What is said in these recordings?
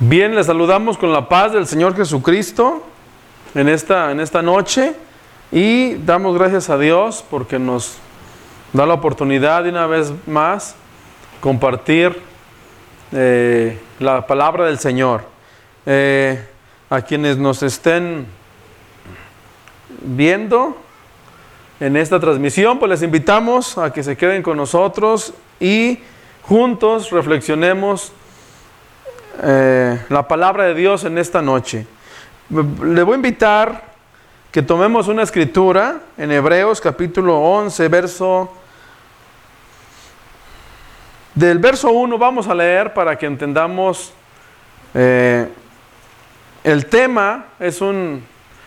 Bien, les saludamos con la paz del Señor Jesucristo en esta, en esta noche y damos gracias a Dios porque nos da la oportunidad de una vez más compartir eh, la palabra del Señor. Eh, a quienes nos estén viendo en esta transmisión, pues les invitamos a que se queden con nosotros y juntos reflexionemos eh, la palabra de Dios en esta noche. Le voy a invitar que tomemos una escritura en Hebreos capítulo 11, verso... Del verso 1 vamos a leer para que entendamos eh, el tema. Es un,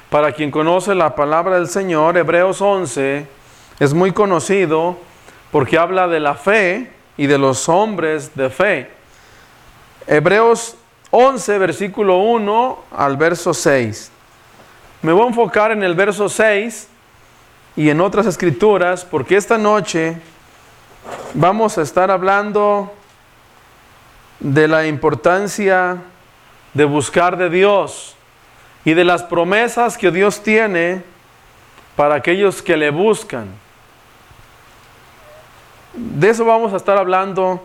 para quien conoce la palabra del Señor, Hebreos 11 es muy conocido porque habla de la fe y de los hombres de fe. Hebreos 11, versículo 1 al verso 6. Me voy a enfocar en el verso 6 y en otras escrituras porque esta noche vamos a estar hablando de la importancia de buscar de Dios y de las promesas que Dios tiene para aquellos que le buscan. De eso vamos a estar hablando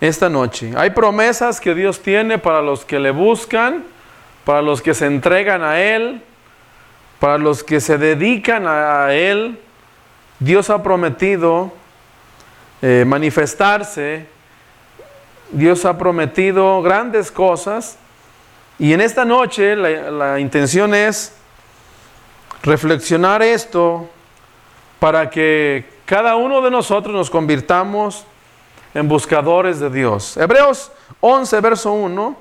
esta noche. Hay promesas que Dios tiene para los que le buscan, para los que se entregan a Él, para los que se dedican a Él. Dios ha prometido eh, manifestarse, Dios ha prometido grandes cosas y en esta noche la, la intención es reflexionar esto para que cada uno de nosotros nos convirtamos en buscadores de Dios. Hebreos 11, verso 1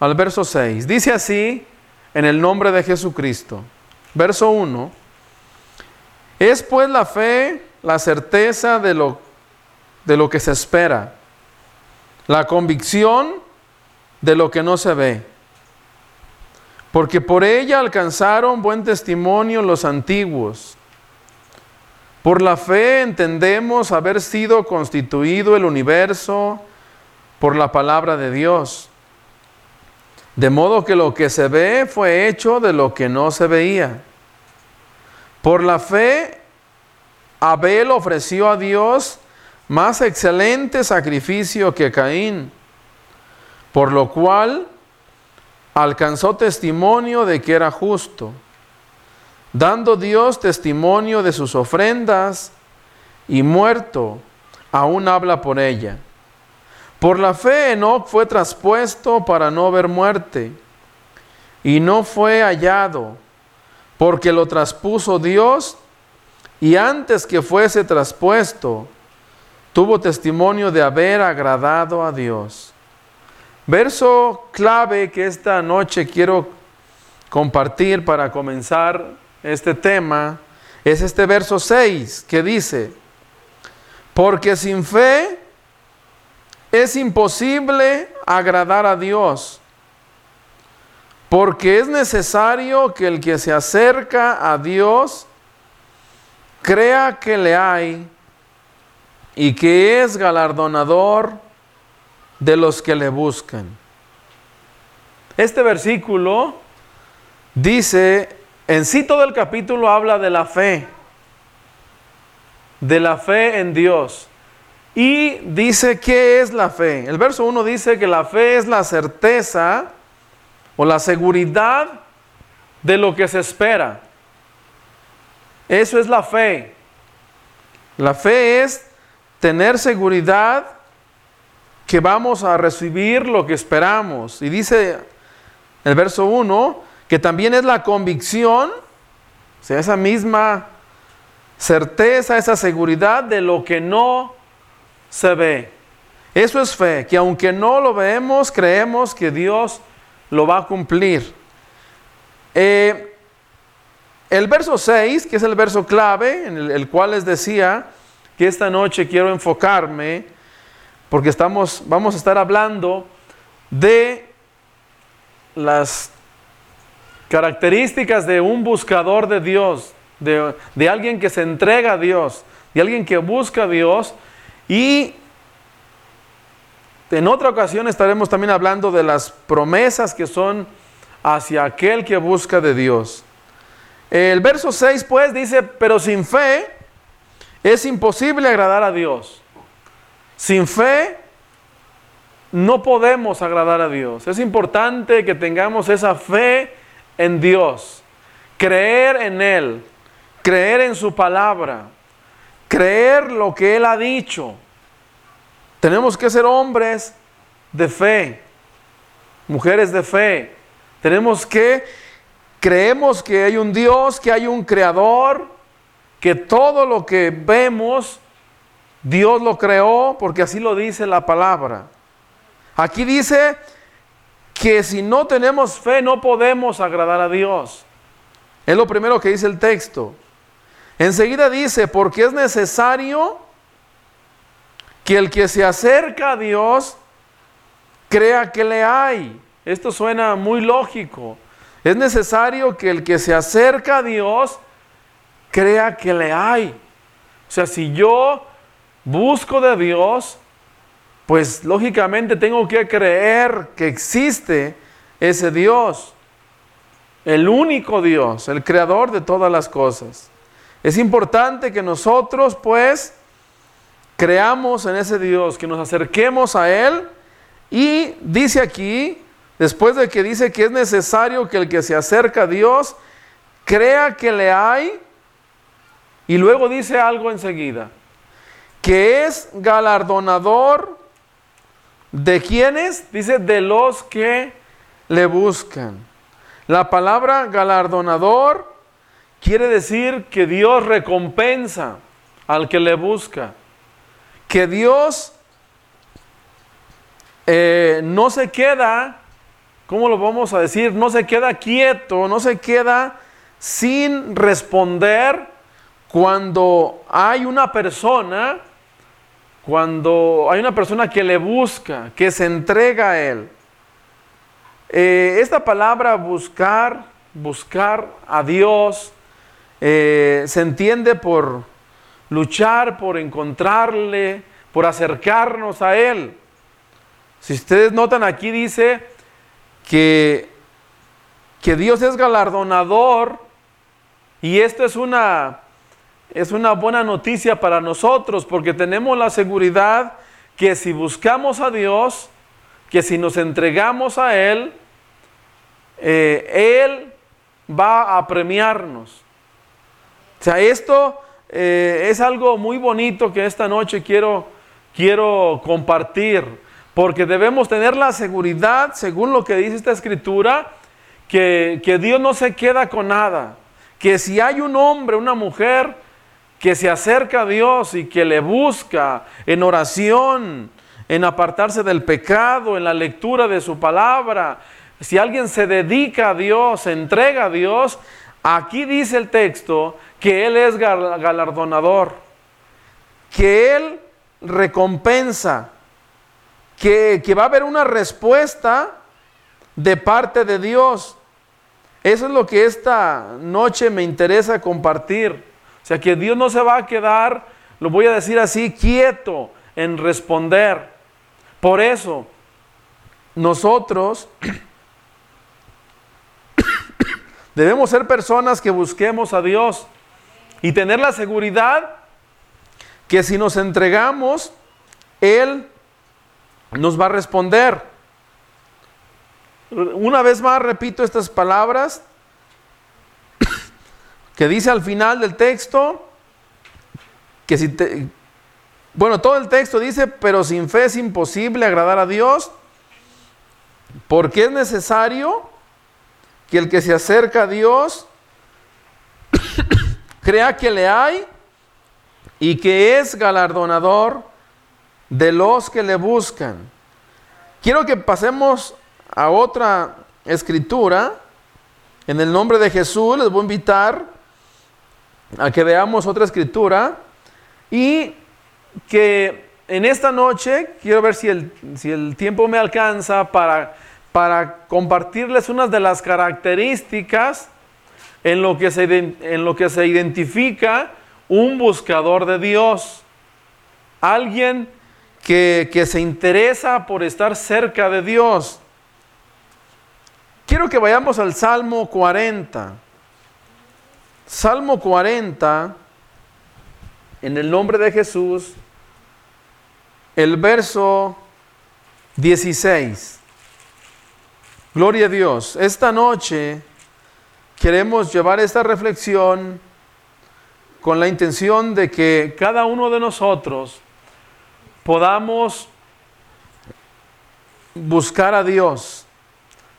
al verso 6. Dice así en el nombre de Jesucristo. Verso 1. Es pues la fe la certeza de lo, de lo que se espera, la convicción de lo que no se ve. Porque por ella alcanzaron buen testimonio los antiguos. Por la fe entendemos haber sido constituido el universo por la palabra de Dios. De modo que lo que se ve fue hecho de lo que no se veía. Por la fe, Abel ofreció a Dios más excelente sacrificio que Caín, por lo cual alcanzó testimonio de que era justo dando Dios testimonio de sus ofrendas y muerto, aún habla por ella. Por la fe Enoch fue traspuesto para no ver muerte, y no fue hallado, porque lo traspuso Dios, y antes que fuese traspuesto, tuvo testimonio de haber agradado a Dios. Verso clave que esta noche quiero compartir para comenzar este tema es este verso 6 que dice, porque sin fe es imposible agradar a Dios, porque es necesario que el que se acerca a Dios crea que le hay y que es galardonador de los que le buscan. Este versículo dice en sí todo el capítulo habla de la fe, de la fe en Dios. Y dice, ¿qué es la fe? El verso 1 dice que la fe es la certeza o la seguridad de lo que se espera. Eso es la fe. La fe es tener seguridad que vamos a recibir lo que esperamos. Y dice el verso 1, que también es la convicción, o sea, esa misma certeza, esa seguridad de lo que no se ve. Eso es fe, que aunque no lo vemos, creemos que Dios lo va a cumplir. Eh, el verso 6, que es el verso clave, en el, el, cual les decía que esta noche quiero enfocarme, porque estamos, vamos a estar hablando de las características de un buscador de Dios, de, alguien que se entrega a Dios, de alguien que busca a Dios y en otra ocasión estaremos también hablando de las promesas que son hacia aquel que busca de Dios. El verso 6 pues dice, pero sin fe es imposible agradar a Dios. Sin fe no podemos agradar a Dios. Es importante que tengamos esa fe en Dios, creer en Él, creer en su palabra, creer lo que Él ha dicho. Tenemos que ser hombres de fe, mujeres de fe. Tenemos que, creemos que hay un Dios, que hay un creador, que todo lo que vemos, Dios lo creó, porque así lo dice la palabra. Aquí dice que si no tenemos fe no podemos agradar a Dios. Es lo primero que dice el texto. Enseguida dice, porque es necesario que el que se acerca a Dios crea que le hay. Esto suena muy lógico. Es necesario que el que se acerca a Dios crea que le hay. O sea, si yo busco de Dios, pues lógicamente tengo que creer que existe ese Dios, el único Dios, el creador de todas las cosas. Es importante que nosotros pues creamos en ese Dios, que nos acerquemos a Él y dice aquí, después de que dice que es necesario que el que se acerca a Dios crea que le hay, y luego dice algo enseguida, que es galardonador de quienes, dice, de los que le buscan. La palabra galardonador quiere decir que Dios recompensa al que le busca, que Dios eh, no se queda, ¿cómo lo vamos a decir? No se queda quieto, no se queda sin responder cuando hay una persona, cuando hay una persona que le busca, que se entrega a Él. Eh, esta palabra buscar, buscar a Dios, eh, se entiende por luchar, por encontrarle, por acercarnos a Él. Si ustedes notan aquí dice que, que Dios es galardonador y esto es una, es una buena noticia para nosotros porque tenemos la seguridad que si buscamos a Dios, que si nos entregamos a Él, eh, Él va a premiarnos. O sea, esto eh, es algo muy bonito que esta noche quiero, quiero compartir porque debemos tener la seguridad, según lo que dice esta escritura, que, Dios no se queda con nada. Que si hay un hombre, una mujer que se acerca a Dios y que le busca en oración, en apartarse del pecado, en la lectura de su palabra, si alguien se dedica a Dios, se entrega a Dios, aquí dice el texto que Él es galardonador, que Él recompensa que, va a haber una respuesta de parte de Dios. Eso es lo que esta noche me interesa compartir. Sea, que Dios no se va a quedar, lo voy a decir así, quieto en responder. Por eso, nosotros debemos ser personas que busquemos a Dios y tener la seguridad que si nos entregamos, Él nos va a responder. Una vez más repito estas palabras que dice al final del texto que si te, bueno, todo el texto dice, pero sin fe es imposible agradar a Dios, porque es necesario que el que se acerca a Dios crea que le hay y que es galardonador de los que le buscan. Quiero que pasemos a otra escritura. En el nombre de Jesús les voy a invitar a que veamos otra escritura y que en esta noche quiero ver si el, si el tiempo me alcanza para, para compartirles unas de las características en lo, que se, en lo que se identifica un buscador de Dios. Alguien que, que se interesa por estar cerca de Dios. Quiero que vayamos al Salmo 40. Salmo 40, en el nombre de Jesús, el verso 16. Gloria a Dios. Esta noche queremos llevar esta reflexión con la intención de que cada uno de nosotros podamos buscar a Dios,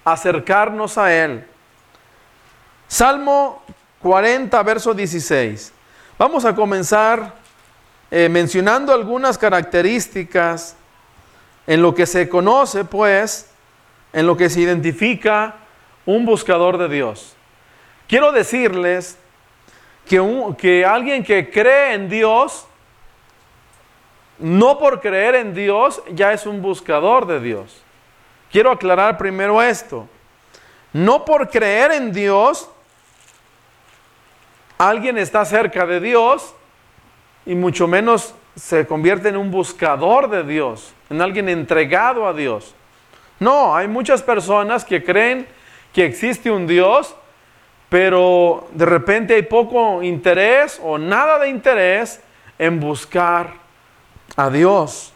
acercarnos a Él. Salmo 40, verso 16. Vamos a comenzar eh, mencionando algunas características en lo que se conoce, pues, en lo que se identifica un buscador de Dios. Quiero decirles que, que alguien que cree en Dios, no por creer en Dios, ya es un buscador de Dios. Quiero aclarar primero esto. No por creer en Dios, alguien está cerca de Dios y mucho menos se convierte en un buscador de Dios, en alguien entregado a Dios. No, hay muchas personas que creen que existe un Dios, pero de repente hay poco interés o nada de interés en buscar a Dios,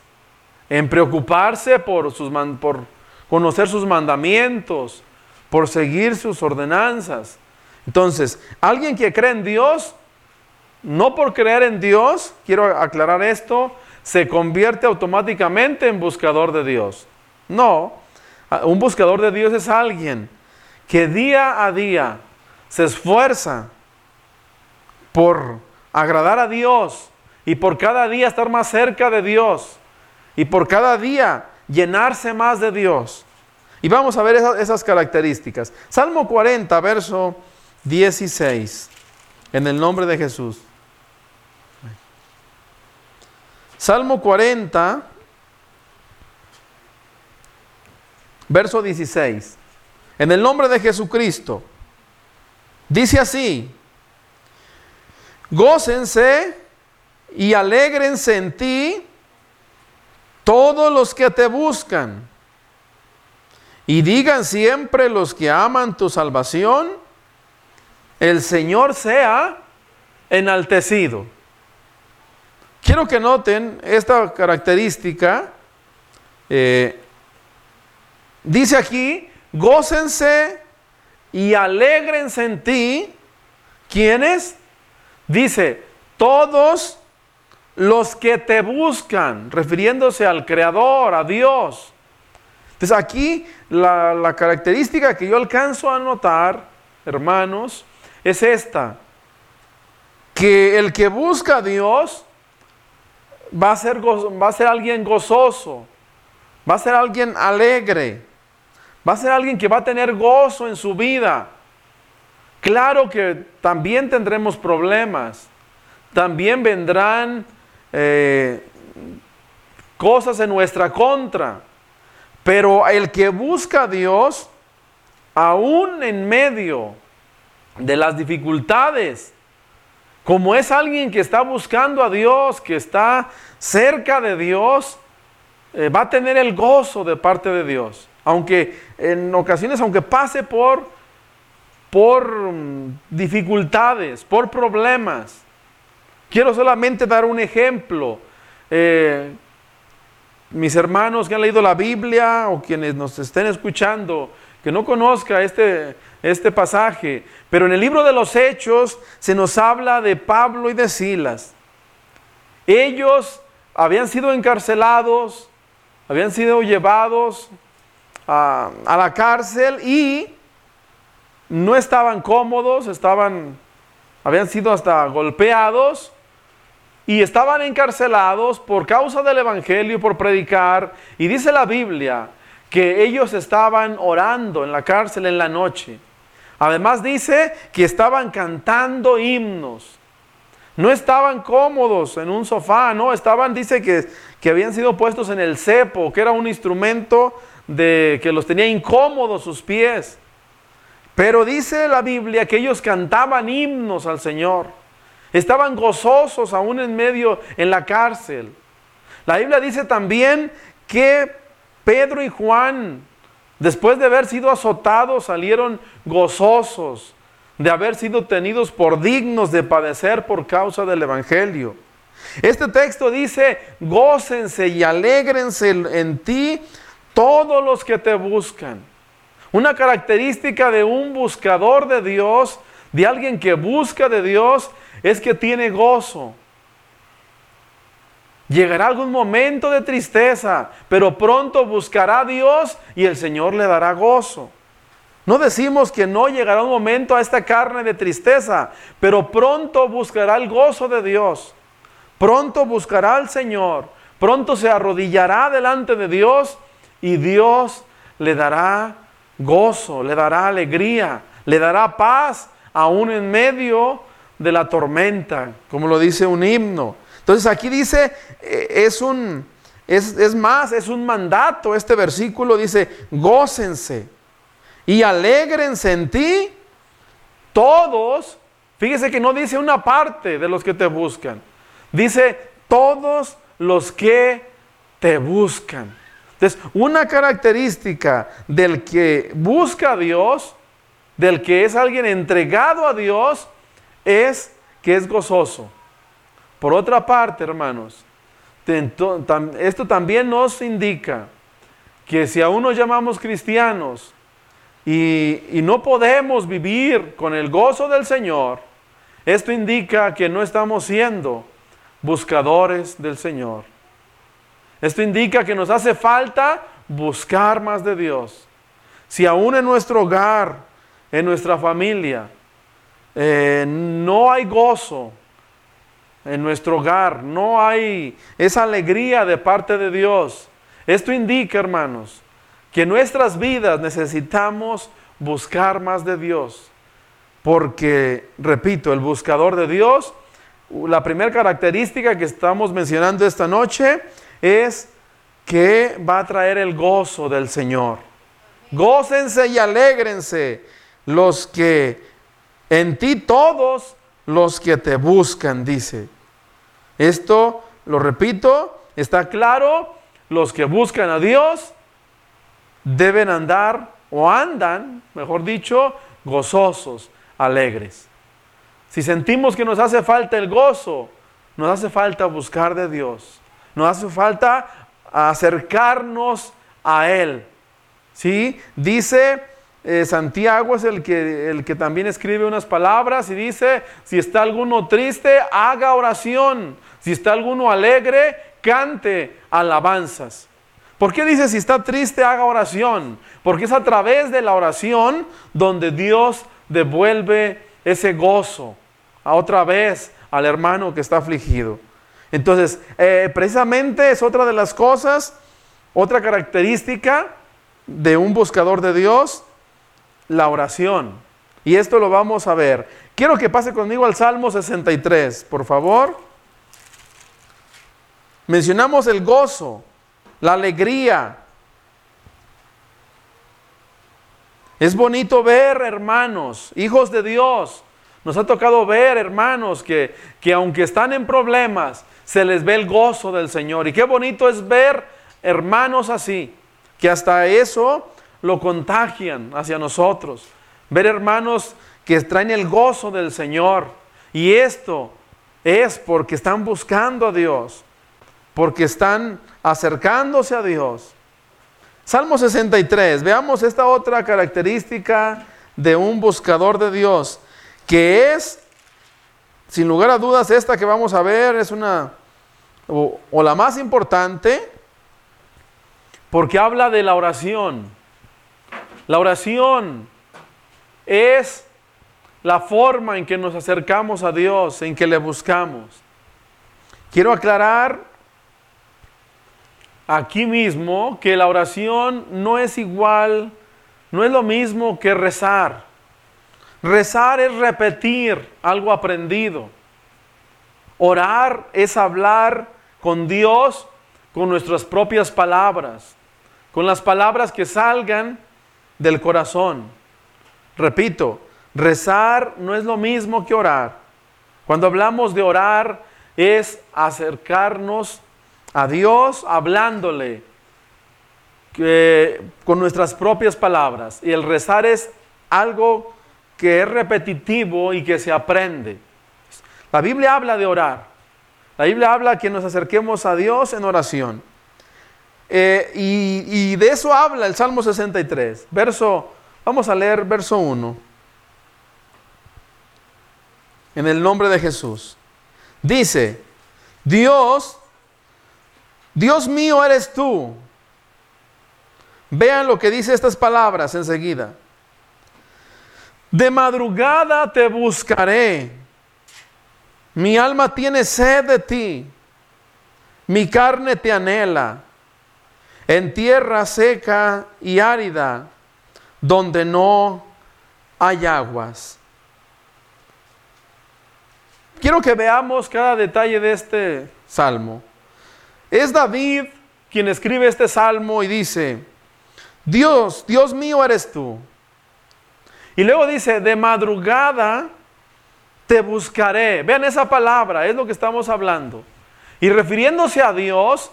en preocuparse por, sus por conocer sus mandamientos, por seguir sus ordenanzas. Entonces, alguien que cree en Dios, no por creer en Dios, quiero aclarar esto, se convierte automáticamente en buscador de Dios. No, un buscador de Dios es alguien que día a día se esfuerza por agradar a Dios y por cada día estar más cerca de Dios y por cada día llenarse más de Dios. Y vamos a ver esas, características. Salmo 40, verso 16, en el nombre de Jesús. Salmo 40, verso 16, en el nombre de Jesucristo. Dice así, gócense y alégrense en ti todos los que te buscan. Y digan siempre los que aman tu salvación, el Señor sea enaltecido. Quiero que noten esta característica. Eh, dice aquí, gócense y alegrense en ti. ¿Quiénes? Dice, todos los que te buscan, refiriéndose al Creador, a Dios. Entonces aquí la, la característica que yo alcanzo a notar, hermanos, es esta, que el que busca a Dios va a ser, va a ser alguien gozoso, va a ser alguien alegre, va a ser alguien que va a tener gozo en su vida. Claro que también tendremos problemas, también vendrán eh, cosas en nuestra contra, pero el que busca a Dios, aún en medio de las dificultades. Como es alguien que está buscando a Dios, que está cerca de Dios, eh, va a tener el gozo de parte de Dios. Aunque en ocasiones, aunque pase por, por mm, dificultades, por problemas. Quiero solamente dar un ejemplo. Eh, mis hermanos que han leído la Biblia o quienes nos estén escuchando, que no conozca este, este pasaje, pero en el libro de los Hechos se nos habla de Pablo y de Silas. Ellos habían sido encarcelados, habían sido llevados a, la cárcel y no estaban cómodos, estaban, habían sido hasta golpeados y estaban encarcelados por causa del Evangelio, por predicar. Y dice la Biblia que ellos estaban orando en la cárcel en la noche. Además dice que estaban cantando himnos. No estaban cómodos en un sofá, no, estaban, dice que, que habían sido puestos en el cepo, que era un instrumento de, que los tenía incómodos sus pies. Pero dice la Biblia que ellos cantaban himnos al Señor. Estaban gozosos aún en medio en la cárcel. La Biblia dice también que Pedro y Juan, después de haber sido azotados, salieron gozosos de haber sido tenidos por dignos de padecer por causa del Evangelio. Este texto dice, gócense y alégrense en ti todos los que te buscan. Una característica de un buscador de Dios, de alguien que busca de Dios, es que tiene gozo. Llegará algún momento de tristeza, pero pronto buscará a Dios y el Señor le dará gozo. No decimos que no llegará un momento a esta carne de tristeza, pero pronto buscará el gozo de Dios. Pronto buscará al Señor. Pronto se arrodillará delante de Dios y Dios le dará gozo, le dará alegría, le dará paz aún en medio de la tormenta, como lo dice un himno. Entonces aquí dice, eh, es un, es, es más, es un mandato. Este versículo dice, gócense y alégrense en ti todos. Fíjese que no dice una parte de los que te buscan. Dice todos los que te buscan. Entonces, una característica del que busca a Dios, del que es alguien entregado a Dios, es que es gozoso. Por otra parte, hermanos, esto también nos indica que si aún nos llamamos cristianos y, no podemos vivir con el gozo del Señor, esto indica que no estamos siendo buscadores del Señor. Esto indica que nos hace falta buscar más de Dios. Si aún en nuestro hogar, en nuestra familia, eh, no hay gozo, en nuestro hogar no hay esa alegría de parte de Dios, esto indica, hermanos, que en nuestras vidas necesitamos buscar más de Dios. Porque, repito, el buscador de Dios, la primera característica que estamos mencionando esta noche es que va a traer el gozo del Señor. Gócense y alégrense los que en ti todos los que te buscan, dice. Esto, lo repito, está claro, los que buscan a Dios deben andar o andan, mejor dicho, gozosos, alegres. Si sentimos que nos hace falta el gozo, nos hace falta buscar de Dios. Nos hace falta acercarnos a Él. ¿Sí? Dice eh, Santiago es el que, el que también escribe unas palabras y dice, si está alguno triste, haga oración. Si está alguno alegre, cante alabanzas. ¿Por qué dice si está triste, haga oración? Porque es a través de la oración donde Dios devuelve ese gozo a otra vez al hermano que está afligido. Entonces, eh, precisamente es otra de las cosas, otra característica de un buscador de Dios, la oración. Y esto lo vamos a ver. Quiero que pase conmigo al Salmo 63, por favor. Mencionamos el gozo, la alegría. Es bonito ver, hermanos, hijos de Dios. Nos ha tocado ver, hermanos, que, que aunque están en problemas, se les ve el gozo del Señor. Y qué bonito es ver hermanos así, que hasta eso lo contagian hacia nosotros. Ver hermanos que traen el gozo del Señor. Y esto es porque están buscando a Dios, porque están acercándose a Dios. Salmo 63, veamos esta otra característica de un buscador de Dios, que es sin lugar a dudas, esta que vamos a ver es una, o, la más importante, porque habla de la oración. La oración es la forma en que nos acercamos a Dios, en que le buscamos. Quiero aclarar aquí mismo que la oración no es igual, no es lo mismo que rezar. Rezar es repetir algo aprendido. Orar es hablar con Dios con nuestras propias palabras, con las palabras que salgan del corazón. Repito, rezar no es lo mismo que orar. Cuando hablamos de orar es acercarnos a Dios hablándole que, con nuestras propias palabras. Y el rezar es algo que es repetitivo y que se aprende. La Biblia habla de orar. La Biblia habla que nos acerquemos a Dios en oración. Eh, y, y de eso habla el Salmo 63. Verso, vamos a leer verso 1. En el nombre de Jesús. Dice, Dios, Dios mío eres tú. Vean lo que dice estas palabras enseguida. De madrugada te buscaré. Mi alma tiene sed de ti. Mi carne te anhela. En tierra seca y árida, donde no hay aguas. Quiero que veamos cada detalle de este salmo. Es David quien escribe este salmo y dice, Dios, Dios mío eres tú. Y luego dice, de madrugada te buscaré. Vean esa palabra, es lo que estamos hablando. Y refiriéndose a Dios,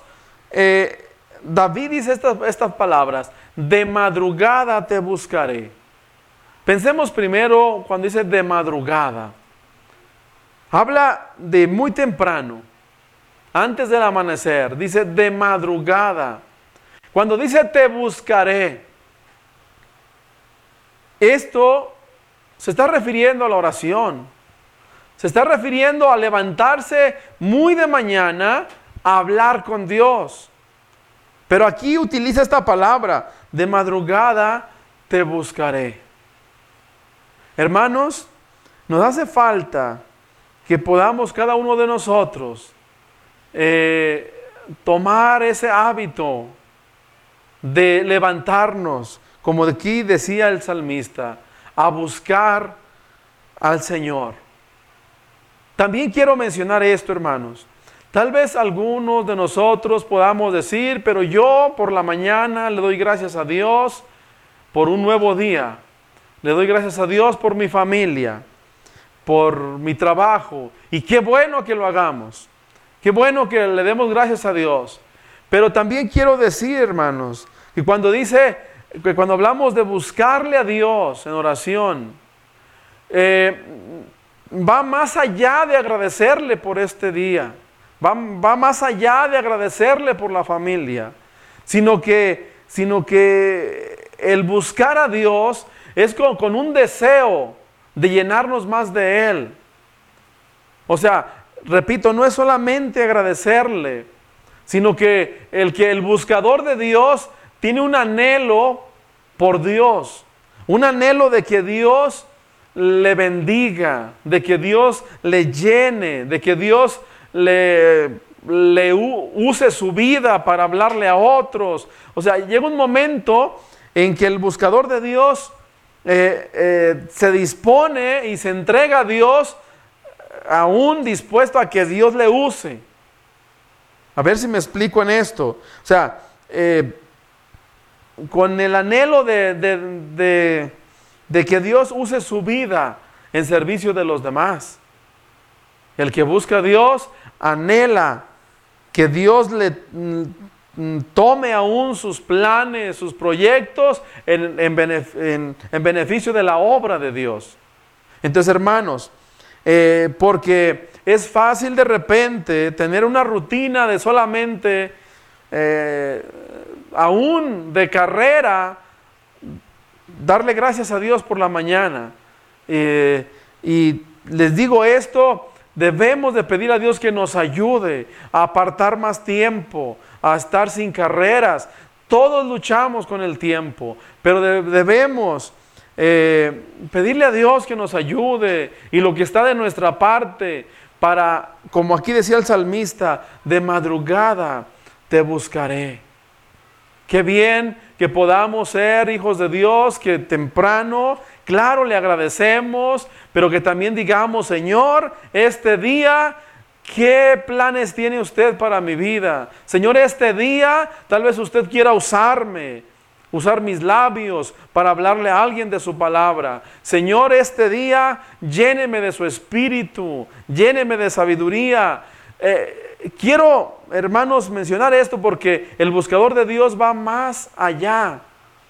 eh, David dice estas, estas palabras, de madrugada te buscaré. Pensemos primero cuando dice de madrugada. Habla de muy temprano, antes del amanecer, dice de madrugada. Cuando dice te buscaré, esto se está refiriendo a la oración. Se está refiriendo a levantarse muy de mañana a hablar con Dios. Pero aquí utiliza esta palabra, de madrugada te buscaré. Hermanos, nos hace falta que podamos cada uno de nosotros eh, tomar ese hábito de levantarnos, como aquí decía el salmista, a buscar al Señor. También quiero mencionar esto, hermanos. Tal vez algunos de nosotros podamos decir, pero yo por la mañana le doy gracias a Dios por un nuevo día. Le doy gracias a Dios por mi familia, por mi trabajo. Y qué bueno que lo hagamos. Qué bueno que le demos gracias a Dios. Pero también quiero decir, hermanos, que cuando dice, que cuando hablamos de buscarle a Dios en oración, eh, va más allá de agradecerle por este día, va, más allá de agradecerle por la familia, sino que, sino que el buscar a Dios es con, con un deseo de llenarnos más de Él. O sea, repito, no es solamente agradecerle, sino que el que el buscador de Dios tiene un anhelo por Dios, un anhelo de que Dios le bendiga, de que Dios le llene, de que Dios le, use su vida para hablarle a otros. O sea, llega un momento en que el buscador de Dios eh, eh, se dispone y se entrega a Dios aún dispuesto a que Dios le use. A ver si me explico en esto. O sea, eh, con el anhelo de, que Dios use su vida en servicio de los demás. El que busca a Dios anhela que Dios le mm, tome aún sus planes, sus proyectos en, en, beneficio de la obra de Dios. Entonces, hermanos, eh, porque es fácil de repente tener una rutina de solamente eh, aún de carrera, darle gracias a Dios por la mañana. Eh, y les digo esto, debemos de pedir a Dios que nos ayude a apartar más tiempo, a estar sin carreras. Todos luchamos con el tiempo, pero debemos eh, pedirle a Dios que nos ayude y lo que está de nuestra parte para, como aquí decía el salmista, de madrugada te buscaré. Qué bien que podamos ser hijos de Dios, que temprano, claro, le agradecemos, pero que también digamos, Señor, este día, ¿qué planes tiene usted para mi vida? Señor, este día tal vez usted quiera usarme, usar mis labios para hablarle a alguien de su palabra. Señor, este día lléneme de su espíritu, lléneme de sabiduría. Eh, quiero, hermanos, mencionar esto porque el buscador de Dios va más allá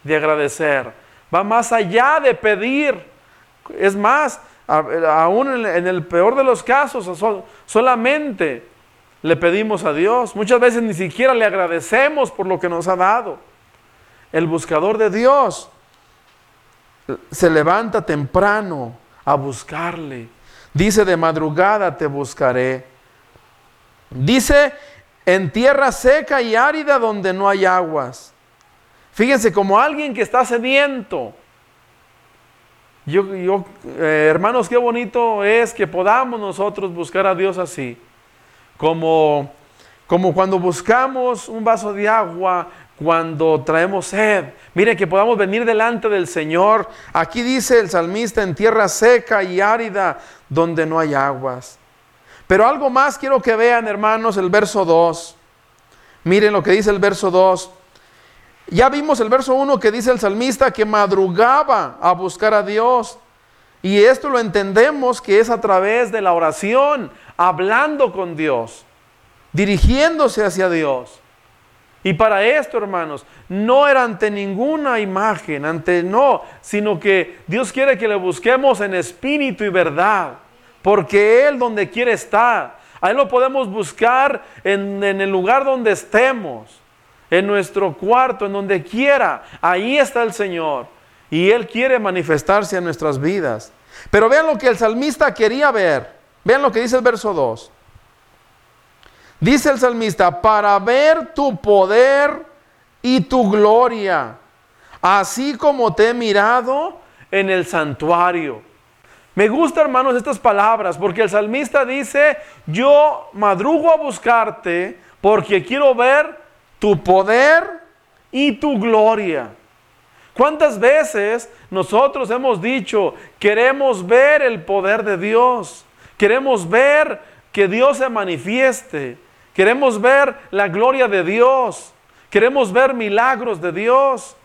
de agradecer, va más allá de pedir. Es más, aún en el peor de los casos, solamente le pedimos a Dios. Muchas veces ni siquiera le agradecemos por lo que nos ha dado. El buscador de Dios se levanta temprano a buscarle. Dice, de madrugada te buscaré. Dice, en tierra seca y árida donde no hay aguas. Fíjense, como alguien que está sediento. Yo, yo eh, hermanos, qué bonito es que podamos nosotros buscar a Dios así. Como, como cuando buscamos un vaso de agua, cuando traemos sed. Mire que podamos venir delante del Señor. Aquí dice el salmista, en tierra seca y árida, donde no hay aguas. Pero algo más quiero que vean, hermanos, el verso 2. Miren lo que dice el verso 2. Ya vimos el verso 1 que dice el salmista que madrugaba a buscar a Dios. Y esto lo entendemos que es a través de la oración, hablando con Dios, dirigiéndose hacia Dios. Y para esto, hermanos, no era ante ninguna imagen, ante no, sino que Dios quiere que le busquemos en espíritu y verdad, porque Él donde quiere estar. Ahí lo podemos buscar en, en el lugar donde estemos, en nuestro cuarto, en donde quiera. Ahí está el Señor. Y Él quiere manifestarse en nuestras vidas. Pero vean lo que el salmista quería ver. Vean lo que dice el verso 2. Dice el salmista, para ver tu poder y tu gloria, así como te he mirado en el santuario. Me gusta, hermanos, estas palabras, porque el salmista dice, yo madrugo a buscarte porque quiero ver tu poder y tu gloria. ¿Cuántas veces nosotros hemos dicho, queremos ver el poder de Dios? Queremos ver que Dios se manifieste. Queremos ver la gloria de Dios. Queremos ver milagros de Dios.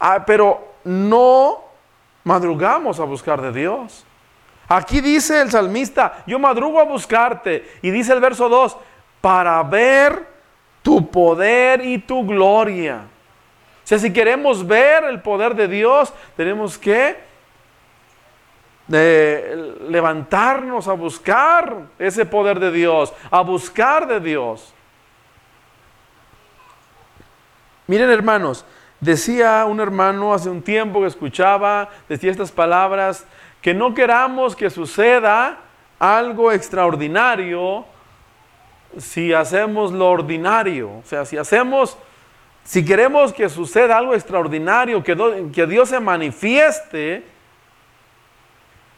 Ah, pero no madrugamos a buscar de Dios. Aquí dice el salmista, yo madrugo a buscarte. Y dice el verso 2, para ver tu poder y tu gloria. O sea, si queremos ver el poder de Dios, tenemos que de levantarnos a buscar ese poder de Dios, a buscar de Dios. Miren hermanos, decía un hermano hace un tiempo que escuchaba, decía estas palabras, que no queramos que suceda algo extraordinario si hacemos lo ordinario. O sea, si hacemos, si queremos que suceda algo extraordinario, que, que Dios se manifieste,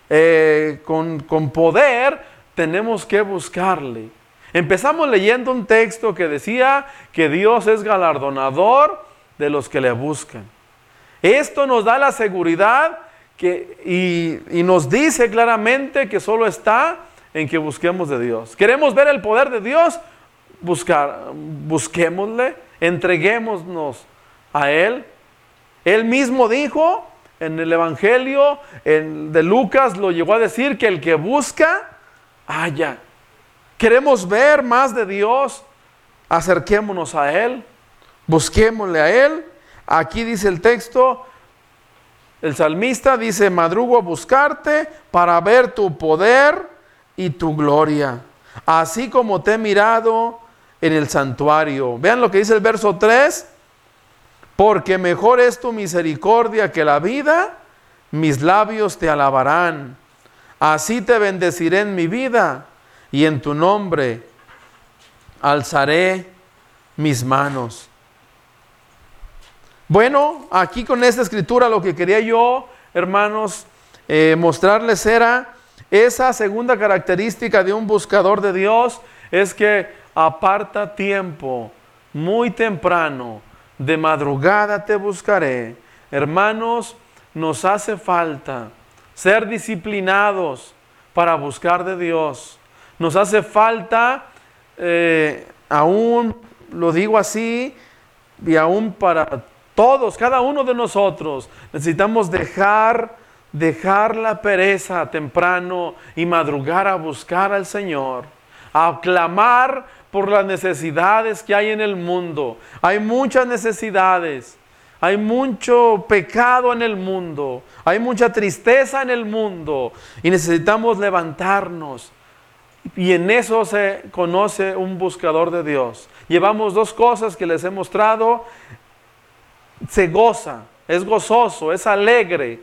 eh, con, con poder, tenemos que buscarle. Empezamos leyendo un texto que decía que Dios es galardonador de los que le buscan. Esto nos da la seguridad que, y, y, nos dice claramente que solo está en que busquemos de Dios. ¿Queremos ver el poder de Dios? Buscar, busquémosle, entreguémonos a Él. Él mismo dijo en el Evangelio de Lucas lo llegó a decir que el que busca, haya. Queremos ver más de Dios, acerquémonos a Él, busquémosle a Él. Aquí dice el texto, el salmista dice, madrugo a buscarte para ver tu poder y tu gloria, así como te he mirado en el santuario. Vean lo que dice el verso 3 porque mejor es tu misericordia que la vida, mis labios te alabarán. Así te bendeciré en mi vida y en tu nombre alzaré mis manos. Bueno, aquí con esta escritura lo que quería yo, hermanos, eh, mostrarles era esa segunda característica de un buscador de Dios, es que aparta tiempo muy temprano de madrugada te buscaré. Hermanos, nos hace falta ser disciplinados para buscar de Dios. Nos hace falta, eh, aún lo digo así, y aún para todos, cada uno de nosotros, necesitamos dejar, dejar la pereza temprano y madrugar a buscar al Señor, a clamar por las necesidades que hay en el mundo. Hay muchas necesidades. Hay mucho pecado en el mundo. Hay mucha tristeza en el mundo. Y necesitamos levantarnos. Y en eso se conoce un buscador de Dios. Llevamos dos cosas que les he mostrado. Se goza, es gozoso, es alegre.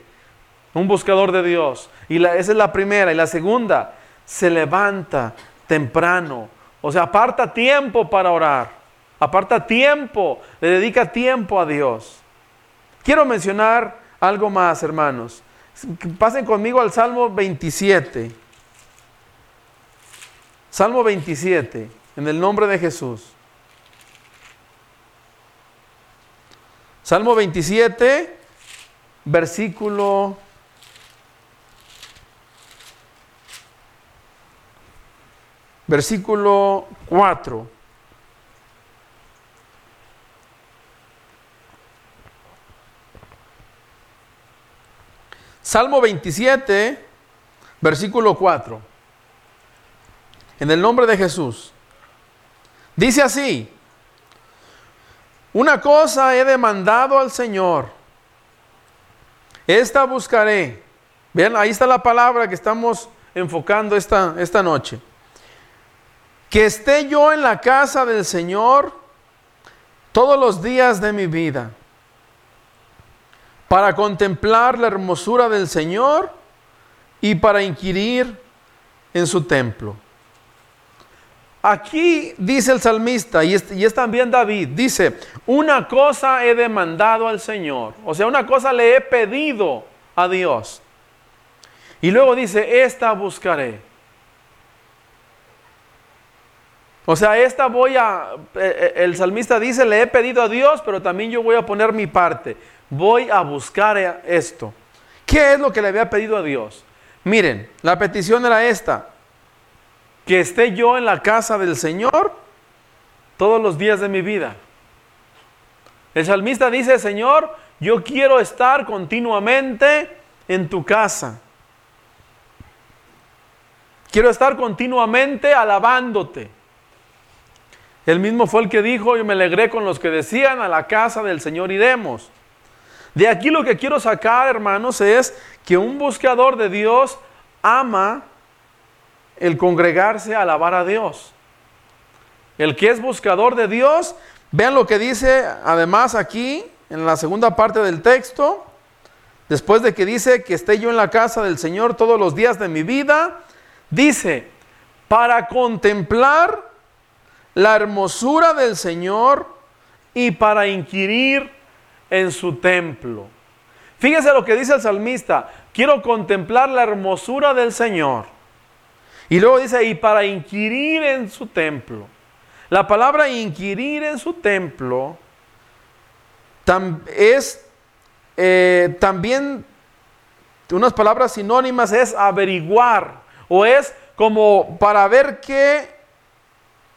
Un buscador de Dios. Y esa es la primera. Y la segunda, se levanta temprano. O sea, aparta tiempo para orar. Aparta tiempo, le dedica tiempo a Dios. Quiero mencionar algo más, hermanos. Pasen conmigo al Salmo 27. Salmo 27, en el nombre de Jesús. Salmo 27, versículo versículo 4. Salmo 27, versículo 4. En el nombre de Jesús. Dice así, una cosa he demandado al Señor, esta buscaré. Vean, ahí está la palabra que estamos enfocando esta, esta noche. Que esté yo en la casa del Señor todos los días de mi vida para contemplar la hermosura del Señor y para inquirir en su templo. Aquí dice el salmista, y es, también David, dice, una cosa he demandado al Señor, o sea, una cosa le he pedido a Dios. Y luego dice, esta buscaré. O sea, esta voy a, eh, eh, el salmista dice, le he pedido a Dios, pero también yo voy a poner mi parte voy a buscar esto. ¿Qué es lo que le había pedido a Dios? Miren, la petición era esta, que esté yo en la casa del Señor todos los días de mi vida. El salmista dice, Señor, yo quiero estar continuamente en tu casa. Quiero estar continuamente alabándote. El mismo fue el que dijo, yo me alegré con los que decían, a la casa del Señor iremos. De aquí lo que quiero sacar, hermanos, es que un buscador de Dios ama el congregarse a alabar a Dios. El que es buscador de Dios, vean lo que dice además aquí en la segunda parte del texto, después de que dice que esté yo en la casa del Señor todos los días de mi vida, dice, para contemplar la hermosura del Señor y para inquirir en su templo. Fíjese lo que dice el salmista, quiero contemplar la hermosura del Señor. Y luego dice, y para inquirir en su templo. La palabra inquirir en su templo es eh, también unas palabras sinónimas, es averiguar o es como para ver qué,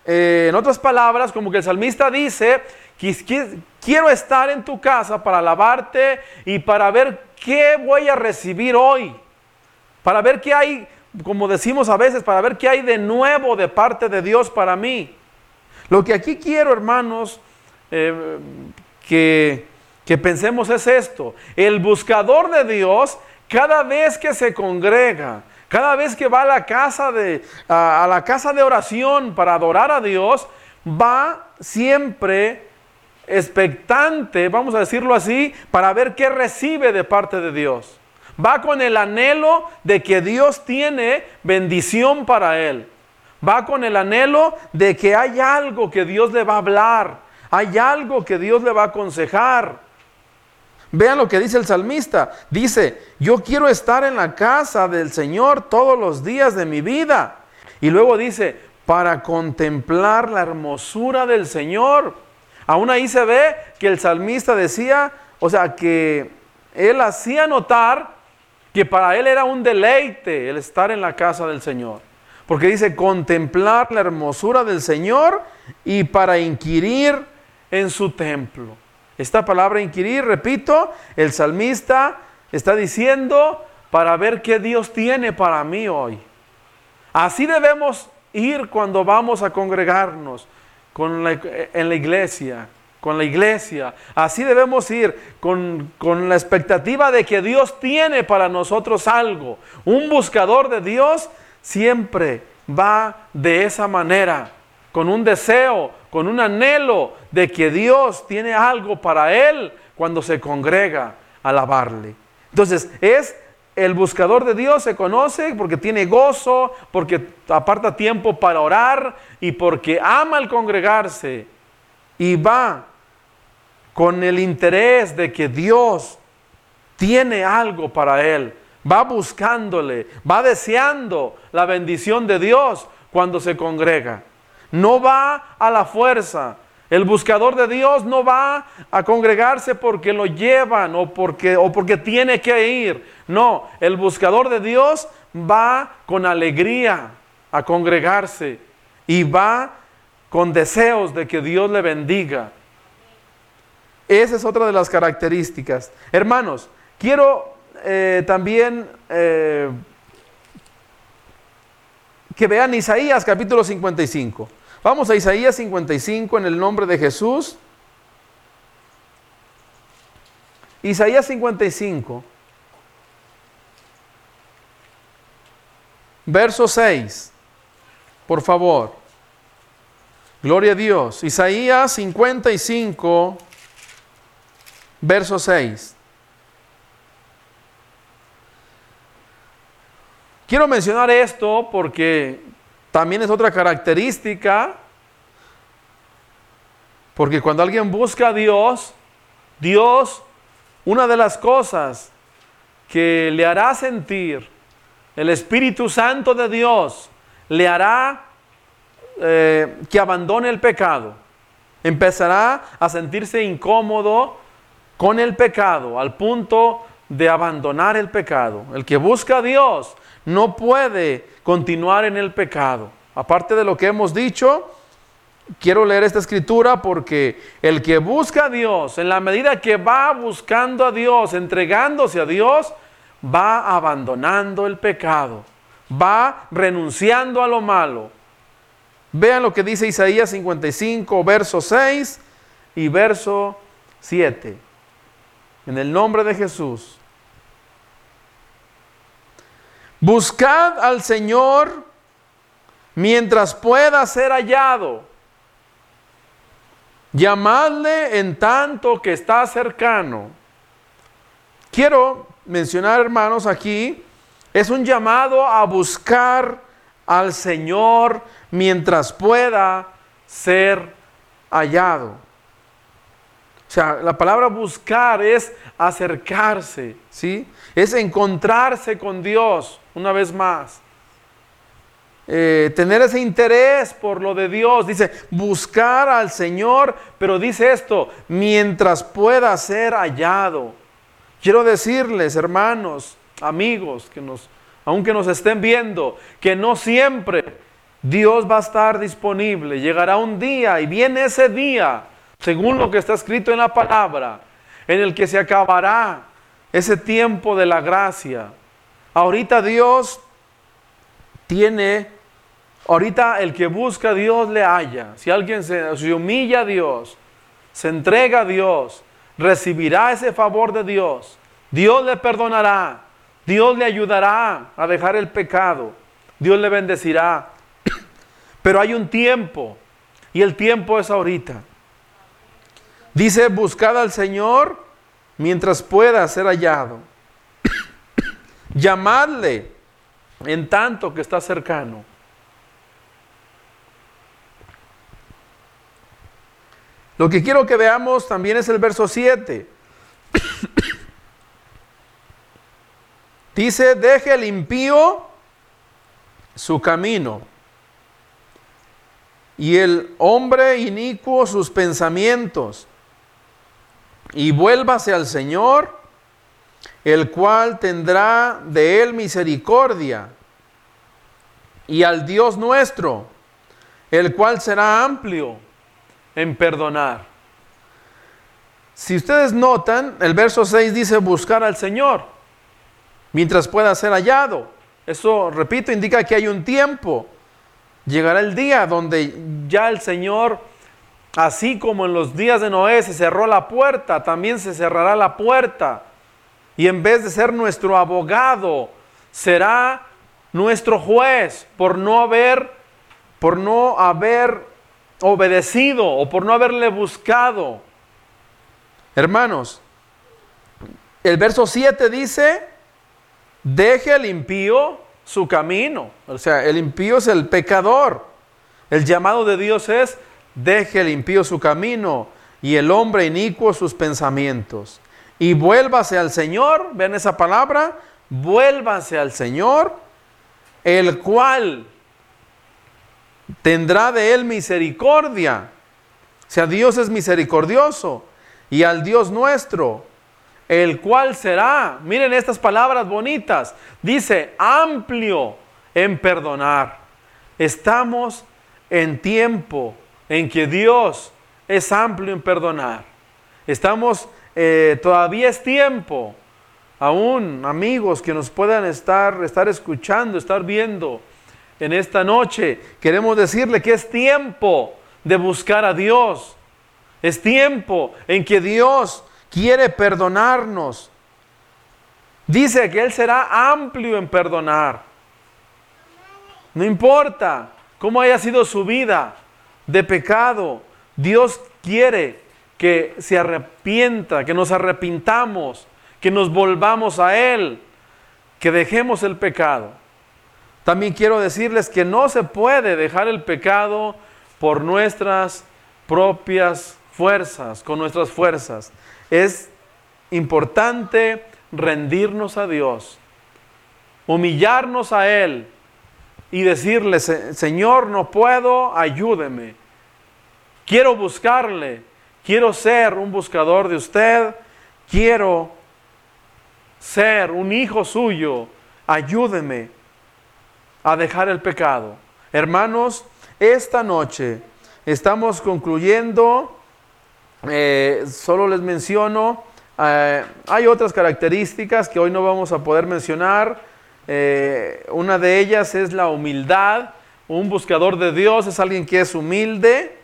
eh, en otras palabras, como que el salmista dice, Quiero estar en tu casa para alabarte y para ver qué voy a recibir hoy. Para ver qué hay, como decimos a veces, para ver qué hay de nuevo de parte de Dios para mí. Lo que aquí quiero, hermanos, eh, que, que pensemos es esto. El buscador de Dios, cada vez que se congrega, cada vez que va a la casa de, a la casa de oración para adorar a Dios, va siempre expectante, vamos a decirlo así, para ver qué recibe de parte de Dios. Va con el anhelo de que Dios tiene bendición para él. Va con el anhelo de que hay algo que Dios le va a hablar, hay algo que Dios le va a aconsejar. Vean lo que dice el salmista. Dice, yo quiero estar en la casa del Señor todos los días de mi vida. Y luego dice, para contemplar la hermosura del Señor Aún ahí se ve que el salmista decía, o sea, que él hacía notar que para él era un deleite el estar en la casa del Señor. Porque dice, contemplar la hermosura del Señor y para inquirir en su templo. Esta palabra inquirir, repito, el salmista está diciendo para ver qué Dios tiene para mí hoy. Así debemos ir cuando vamos a congregarnos con la- en la iglesia, con la iglesia. Así debemos ir con, con la expectativa de que Dios tiene para nosotros algo. Un buscador de Dios siempre va de esa manera, con un deseo, con un anhelo de que Dios tiene algo para él cuando se congrega a alabarle. Entonces, es el buscador de Dios se conoce porque tiene gozo, porque aparta tiempo para orar y porque ama el congregarse y va con el interés de que Dios tiene algo para él. Va buscándole, va deseando la bendición de Dios cuando se congrega. No va a la fuerza. El buscador de Dios no va a congregarse porque lo llevan o porque, o porque tiene que ir. No, el buscador de Dios va con alegría a congregarse y va con deseos de que Dios le bendiga. Esa es otra de las características. Hermanos, quiero eh, también eh, que vean Isaías capítulo 55. Vamos a Isaías 55 en el nombre de Jesús. Isaías 55, verso 6, por favor. Gloria a Dios. Isaías 55, verso 6. Quiero mencionar esto porque también es otra característica, porque cuando alguien busca a Dios, Dios, una de las cosas que le hará sentir el Espíritu Santo de Dios, le hará eh, que abandone el pecado. Empezará a sentirse incómodo con el pecado, al punto de abandonar el pecado. El que busca a Dios no puede continuar en el pecado. Aparte de lo que hemos dicho, quiero leer esta escritura porque el que busca a Dios, en la medida que va buscando a Dios, entregándose a Dios, va abandonando el pecado, va renunciando a lo malo. Vean lo que dice Isaías 55, verso 6 y verso 7. En el nombre de Jesús. Buscad al Señor mientras pueda ser hallado. Llamadle en tanto que está cercano. Quiero mencionar, hermanos, aquí, es un llamado a buscar al Señor mientras pueda ser hallado. Sea, la palabra buscar es acercarse, ¿sí? Es encontrarse con Dios una vez más. Eh, tener ese interés por lo de Dios. Dice, buscar al Señor, pero dice esto, mientras pueda ser hallado. Quiero decirles, hermanos, amigos, que nos, aunque nos estén viendo, que no siempre Dios va a estar disponible. Llegará un día y viene ese día, según lo que está escrito en la palabra, en el que se acabará ese tiempo de la gracia. Ahorita Dios tiene, ahorita el que busca a Dios le halla. Si alguien se, se humilla a Dios, se entrega a Dios, recibirá ese favor de Dios. Dios le perdonará. Dios le ayudará a dejar el pecado. Dios le bendecirá. Pero hay un tiempo y el tiempo es ahorita. Dice, buscad al Señor mientras pueda ser hallado. Llamadle en tanto que está cercano. Lo que quiero que veamos también es el verso 7. Dice, deje el impío su camino y el hombre inicuo sus pensamientos y vuélvase al Señor, el cual tendrá de él misericordia, y al Dios nuestro, el cual será amplio en perdonar. Si ustedes notan, el verso 6 dice buscar al Señor mientras pueda ser hallado. Eso, repito, indica que hay un tiempo. Llegará el día donde ya el Señor, así como en los días de Noé se cerró la puerta, también se cerrará la puerta. Y en vez de ser nuestro abogado, será nuestro juez por no haber por no haber obedecido o por no haberle buscado. Hermanos, el verso 7 dice, deje el impío su camino. O sea, el impío es el pecador. El llamado de Dios es, deje el impío su camino y el hombre inicuo sus pensamientos. Y vuélvase al Señor, vean esa palabra, vuélvase al Señor, el cual tendrá de él misericordia. O sea, Dios es misericordioso. Y al Dios nuestro, el cual será, miren estas palabras bonitas, dice, amplio en perdonar. Estamos en tiempo en que Dios es amplio en perdonar. Estamos, eh, todavía es tiempo, aún amigos que nos puedan estar, estar escuchando, estar viendo en esta noche, queremos decirle que es tiempo de buscar a Dios. Es tiempo en que Dios quiere perdonarnos. Dice que Él será amplio en perdonar. No importa cómo haya sido su vida de pecado, Dios quiere que se arrepienta, que nos arrepintamos, que nos volvamos a Él, que dejemos el pecado. También quiero decirles que no se puede dejar el pecado por nuestras propias fuerzas, con nuestras fuerzas. Es importante rendirnos a Dios, humillarnos a Él y decirle, Señor, no puedo, ayúdeme. Quiero buscarle, quiero ser un buscador de usted, quiero ser un hijo suyo, ayúdeme a dejar el pecado. Hermanos, esta noche estamos concluyendo, eh, solo les menciono, eh, hay otras características que hoy no vamos a poder mencionar. Eh, una de ellas es la humildad. Un buscador de Dios es alguien que es humilde.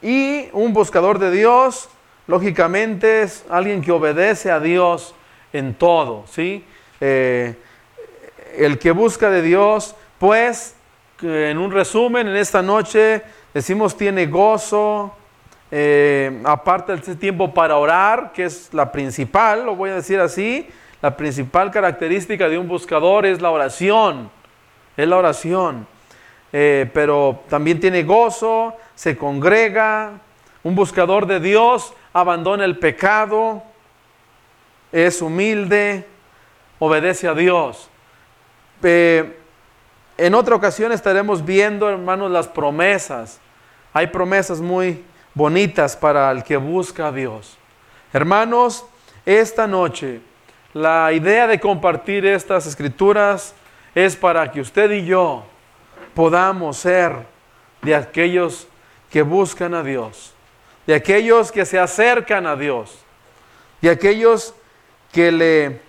y un buscador de Dios, lógicamente, es alguien que obedece a Dios en todo. ¿sí? el que busca de Dios, pues, en un resumen, en esta noche decimos tiene gozo, eh, aparte ese tiempo para orar, que es la principal, lo voy a decir así, la principal característica de un buscador es la oración, es la oración. Eh, pero también tiene gozo, se congrega, un buscador de Dios abandona el pecado, es humilde, obedece a Dios. Eh, en otra ocasión estaremos viendo, hermanos, las promesas. Hay promesas muy bonitas para el que busca a Dios. Hermanos, esta noche la idea de compartir estas escrituras es para que usted y yo podamos ser de aquellos que buscan a Dios, de aquellos que se acercan a Dios, de aquellos que le,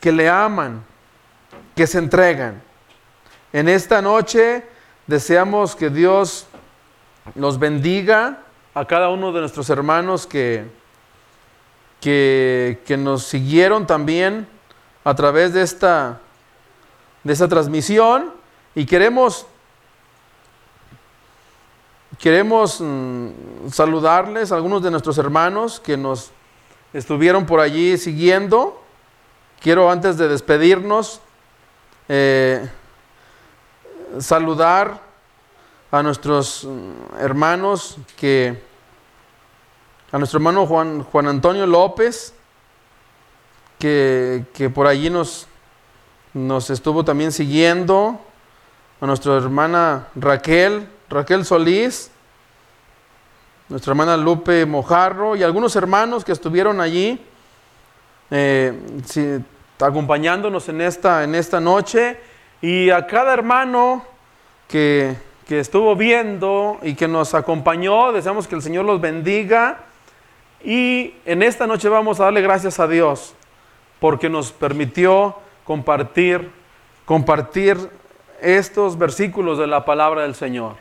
que le aman, que se entregan. En esta noche deseamos que Dios nos bendiga a cada uno de nuestros hermanos que, que, nos siguieron también a través de esta, de esta transmisión y queremos, queremos mm, saludarles a algunos de nuestros hermanos que nos estuvieron por allí siguiendo. Quiero antes de despedirnos eh, saludar a nuestros mm, hermanos que, a nuestro hermano Juan, Juan Antonio López, que, que por allí nos, nos estuvo también siguiendo, a nuestra hermana Raquel, Raquel Solís, nuestra hermana Lupe Mojarro y algunos hermanos que estuvieron allí. Eh, acompañándonos en esta, en esta noche y a cada hermano que, que estuvo viendo y que nos acompañó, deseamos que el Señor los bendiga y en esta noche vamos a darle gracias a Dios porque nos permitió compartir, compartir estos versículos de la palabra del Señor.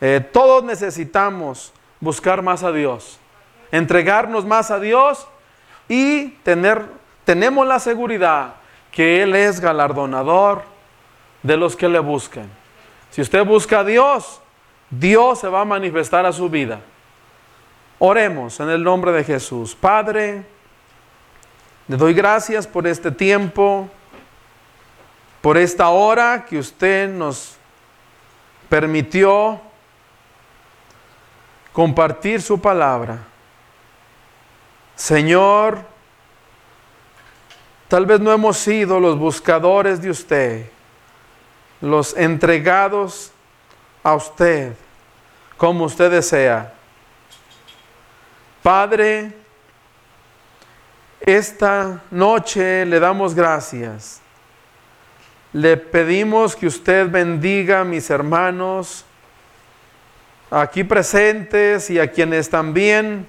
Eh, todos necesitamos buscar más a Dios, entregarnos más a Dios y tener, tenemos la seguridad que Él es galardonador de los que le buscan. Si usted busca a Dios, Dios se va a manifestar a su vida. Oremos en el nombre de Jesús. Padre, le doy gracias por este tiempo, por esta hora que usted nos permitió compartir su palabra. Señor, tal vez no hemos sido los buscadores de usted, los entregados a usted, como usted desea. Padre, esta noche le damos gracias. Le pedimos que usted bendiga a mis hermanos aquí presentes y a quienes también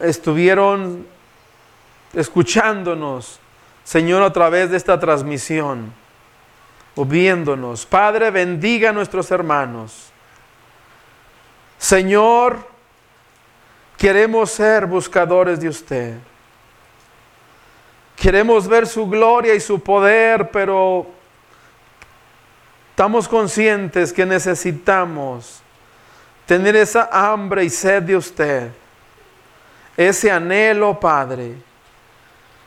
estuvieron escuchándonos, Señor, a través de esta transmisión o viéndonos. Padre, bendiga a nuestros hermanos. Señor, Queremos ser buscadores de usted. Queremos ver su gloria y su poder, pero estamos conscientes que necesitamos tener esa hambre y sed de usted. Ese anhelo, Padre,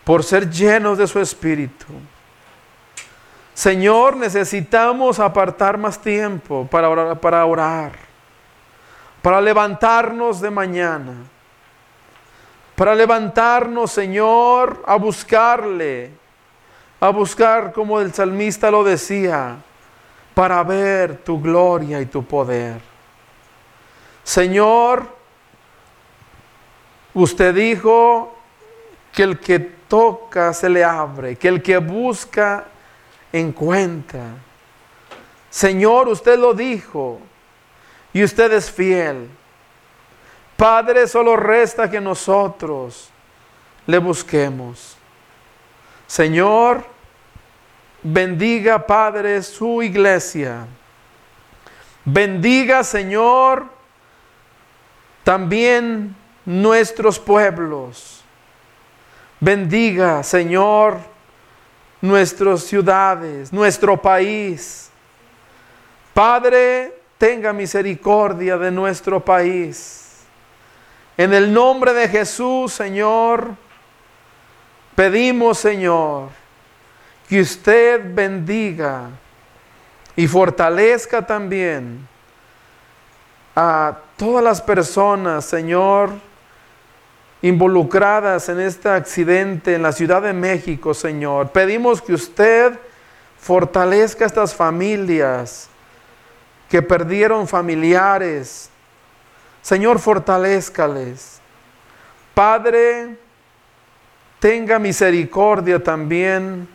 por ser llenos de su espíritu. Señor, necesitamos apartar más tiempo para orar, para levantarnos de mañana, para levantarnos, Señor, a buscarle, a buscar, como el salmista lo decía, para ver tu gloria y tu poder. Señor, usted dijo que el que toca se le abre, que el que busca encuentra. Señor, usted lo dijo y usted es fiel. Padre, solo resta que nosotros le busquemos. Señor, bendiga, Padre, su iglesia. Bendiga, Señor, también nuestros pueblos. Bendiga, Señor, nuestras ciudades, nuestro país. Padre, tenga misericordia de nuestro país. En el nombre de Jesús, Señor, pedimos, Señor, que usted bendiga y fortalezca también a todas las personas, Señor, involucradas en este accidente en la Ciudad de México, Señor. Pedimos que usted fortalezca a estas familias que perdieron familiares. Señor, fortalezcales. Padre, tenga misericordia también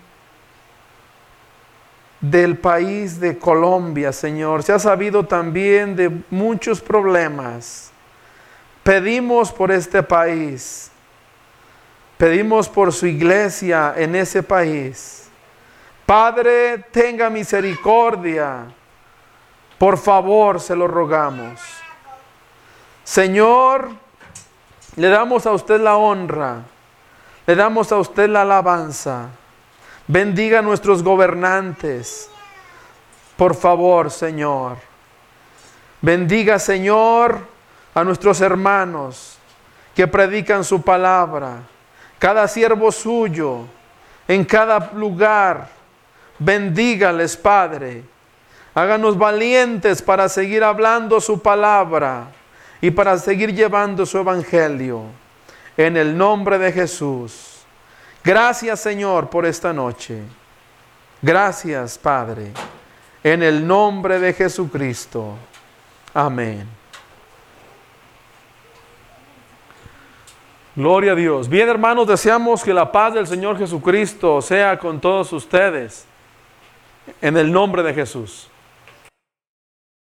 del país de Colombia, Señor. Se ha sabido también de muchos problemas. Pedimos por este país. Pedimos por su iglesia en ese país. Padre, tenga misericordia por favor, se lo rogamos. Señor, le damos a usted la honra, le damos a usted la alabanza. Bendiga a nuestros gobernantes. Por favor, Señor. Bendiga, Señor, a nuestros hermanos que predican su palabra. Cada siervo suyo, en cada lugar. Bendígales, Padre Háganos valientes para seguir hablando su palabra y para seguir llevando su evangelio. En el nombre de Jesús. Gracias Señor por esta noche. Gracias Padre. En el nombre de Jesucristo. Amén. Gloria a Dios. Bien hermanos, deseamos que la paz del Señor Jesucristo sea con todos ustedes. En el nombre de Jesús.